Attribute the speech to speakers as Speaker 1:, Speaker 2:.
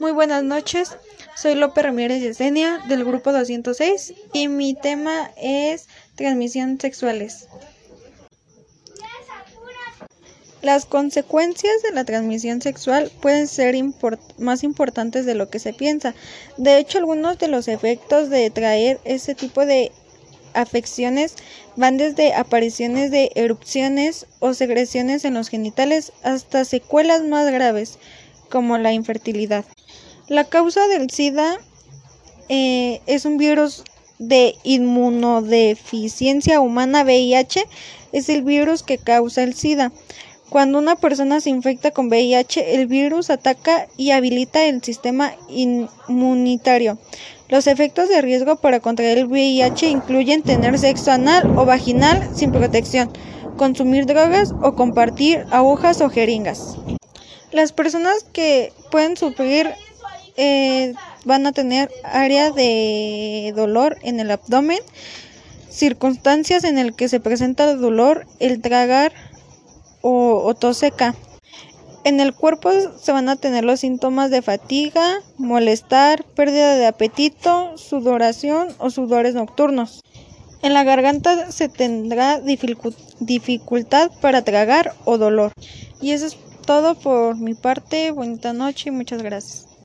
Speaker 1: Muy buenas noches, soy López Ramírez Yesenia del grupo 206 y mi tema es transmisión sexuales. Las consecuencias de la transmisión sexual pueden ser más importantes de lo que se piensa. De hecho, algunos de los efectos de traer ese tipo de afecciones van desde apariciones de erupciones o secreciones en los genitales hasta secuelas más graves como la infertilidad. La causa del SIDA eh, es un virus de inmunodeficiencia humana VIH, es el virus que causa el SIDA. Cuando una persona se infecta con VIH, el virus ataca y habilita el sistema inmunitario. Los efectos de riesgo para contraer el VIH incluyen tener sexo anal o vaginal sin protección, consumir drogas o compartir agujas o jeringas. Las personas que pueden sufrir eh, van a tener área de dolor en el abdomen, circunstancias en el que se presenta el dolor, el tragar o, o tos seca. En el cuerpo se van a tener los síntomas de fatiga, molestar, pérdida de apetito, sudoración o sudores nocturnos. En la garganta se tendrá dificultad para tragar o dolor. Y eso es todo por mi parte. Bonita noche y muchas gracias.